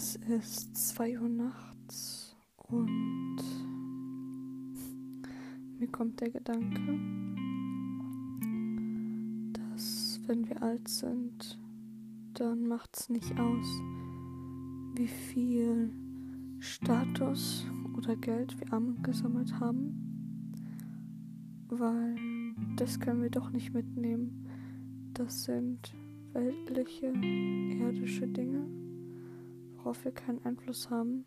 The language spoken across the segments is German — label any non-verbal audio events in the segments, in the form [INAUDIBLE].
Es ist 2 Uhr nachts und mir kommt der Gedanke, dass wenn wir alt sind, dann macht es nicht aus, wie viel Status oder Geld wir angesammelt haben, weil das können wir doch nicht mitnehmen. Das sind weltliche, irdische Dinge worauf wir keinen Einfluss haben.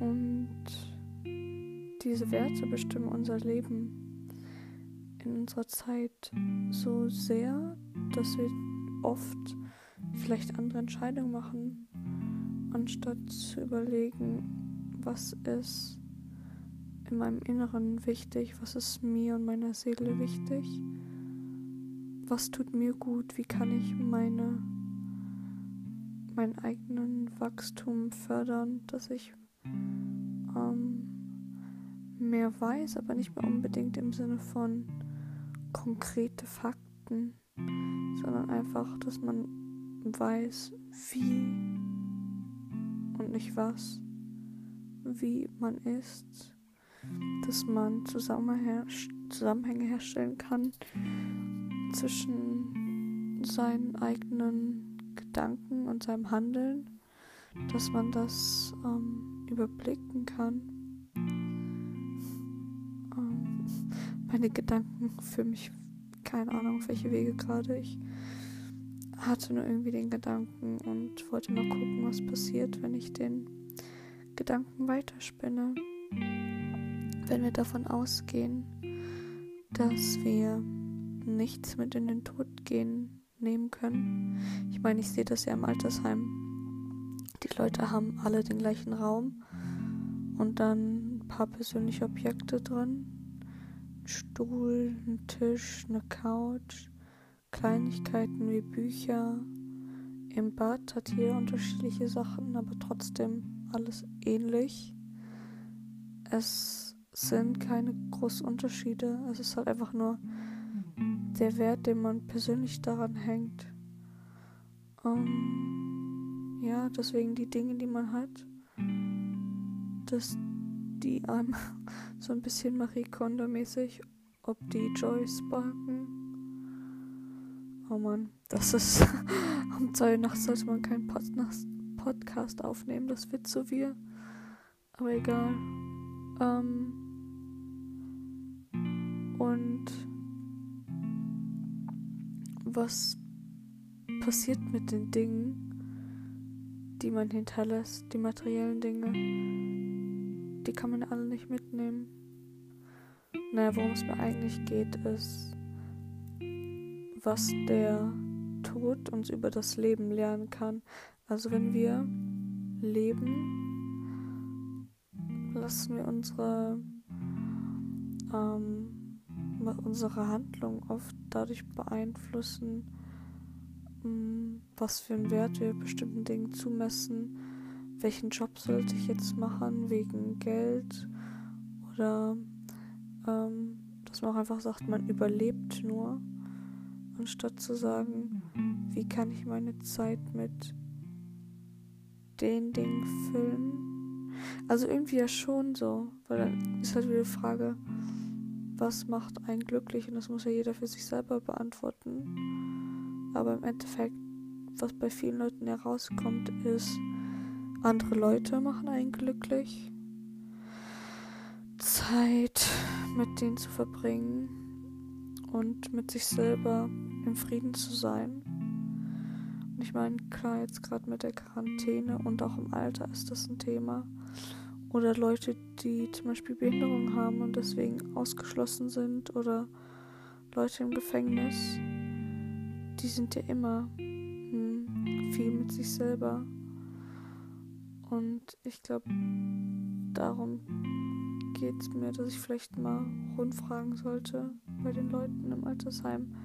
Und diese Werte bestimmen unser Leben in unserer Zeit so sehr, dass wir oft vielleicht andere Entscheidungen machen, anstatt zu überlegen, was ist in meinem Inneren wichtig, was ist mir und meiner Seele wichtig, was tut mir gut, wie kann ich meine meinen eigenen Wachstum fördern, dass ich ähm, mehr weiß, aber nicht mehr unbedingt im Sinne von konkrete Fakten, sondern einfach, dass man weiß, wie und nicht was, wie man ist, dass man Zusammenhänge herstellen kann zwischen seinen eigenen Gedanken und seinem Handeln, dass man das ähm, überblicken kann. Ähm, meine Gedanken für mich, keine Ahnung, auf welche Wege gerade. Ich hatte nur irgendwie den Gedanken und wollte mal gucken, was passiert, wenn ich den Gedanken weiterspinne. Wenn wir davon ausgehen, dass wir nichts mit in den Tod gehen nehmen können. Ich meine, ich sehe das ja im Altersheim. Die Leute haben alle den gleichen Raum und dann ein paar persönliche Objekte drin. Ein Stuhl, ein Tisch, eine Couch, Kleinigkeiten wie Bücher. Im Bad hat jeder unterschiedliche Sachen, aber trotzdem alles ähnlich. Es sind keine großen Unterschiede. Es ist halt einfach nur der Wert, den man persönlich daran hängt. Ähm, ja, deswegen die Dinge, die man hat, dass die einem [LAUGHS] so ein bisschen Marie Kondo-mäßig, ob die Joy sparken. Oh man, das ist [LAUGHS] um zwei nachts sollte man keinen Pod Podcast aufnehmen, das wird so wir. Aber egal. Ähm, und was passiert mit den Dingen, die man hinterlässt, die materiellen Dinge. Die kann man alle nicht mitnehmen. Naja, worum es mir eigentlich geht, ist, was der Tod uns über das Leben lernen kann. Also wenn wir leben, lassen wir unsere ähm, unsere Handlung oft dadurch beeinflussen, mm, was für einen Wert wir bestimmten Dingen zumessen. Welchen Job sollte ich jetzt machen wegen Geld oder ähm, dass man auch einfach sagt, man überlebt nur, anstatt zu sagen, wie kann ich meine Zeit mit den Dingen füllen. Also irgendwie ja schon so, weil dann ist halt wieder die Frage, was macht einen glücklich und das muss ja jeder für sich selber beantworten. Aber im Endeffekt, was bei vielen Leuten herauskommt, ist, andere Leute machen einen glücklich. Zeit mit denen zu verbringen und mit sich selber im Frieden zu sein. Und ich meine, klar, jetzt gerade mit der Quarantäne und auch im Alter ist das ein Thema. Oder Leute, die zum Beispiel Behinderung haben und deswegen ausgeschlossen sind. Oder Leute im Gefängnis. Die sind ja immer hm, viel mit sich selber. Und ich glaube, darum geht es mir, dass ich vielleicht mal rundfragen sollte bei den Leuten im Altersheim.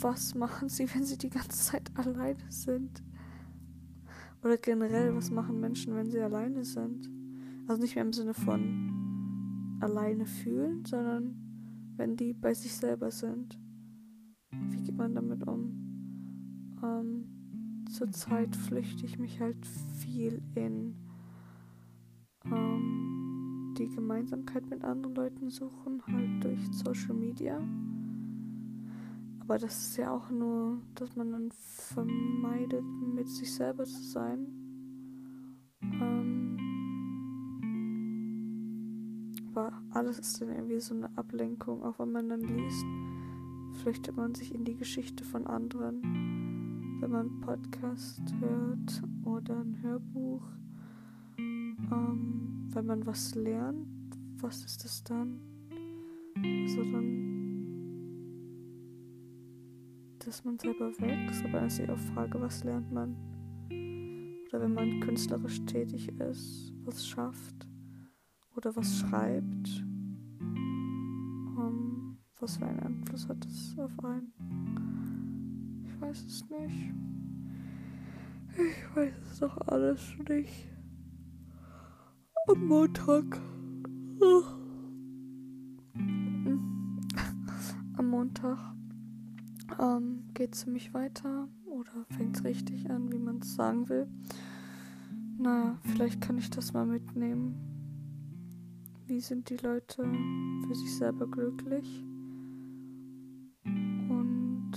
Was [LAUGHS] machen sie, wenn sie die ganze Zeit alleine sind? Oder generell, was machen Menschen, wenn sie alleine sind? Also nicht mehr im Sinne von alleine fühlen, sondern wenn die bei sich selber sind. Wie geht man damit um? Ähm, zurzeit flüchte ich mich halt viel in ähm, die Gemeinsamkeit mit anderen Leuten suchen, halt durch Social Media. Aber das ist ja auch nur, dass man dann vermeidet, mit sich selber zu sein. Ähm, aber alles ist dann irgendwie so eine Ablenkung, auch wenn man dann liest, flüchtet man sich in die Geschichte von anderen. Wenn man einen Podcast hört oder ein Hörbuch, ähm, wenn man was lernt, was ist das dann? Also dann dass man selber wächst, aber dann ist die auch Frage, was lernt man? Oder wenn man künstlerisch tätig ist, was schafft oder was schreibt, um, ähm, was für einen Einfluss hat das auf einen? Ich weiß es nicht. Ich weiß es doch alles nicht. Am Montag. [LAUGHS] Am Montag ähm, geht mich weiter oder fängt es richtig an, wie man es sagen will. Naja, vielleicht kann ich das mal mitnehmen. Wie sind die Leute für sich selber glücklich? Und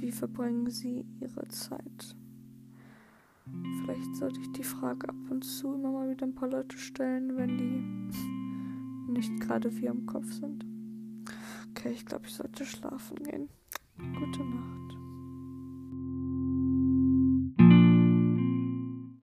wie verbringen sie ihre Zeit? Vielleicht sollte ich die Frage ab und zu immer mal wieder ein paar Leute stellen, wenn die [LAUGHS] nicht gerade wie am Kopf sind. Okay, ich glaube, ich sollte schlafen gehen. Gute Nacht.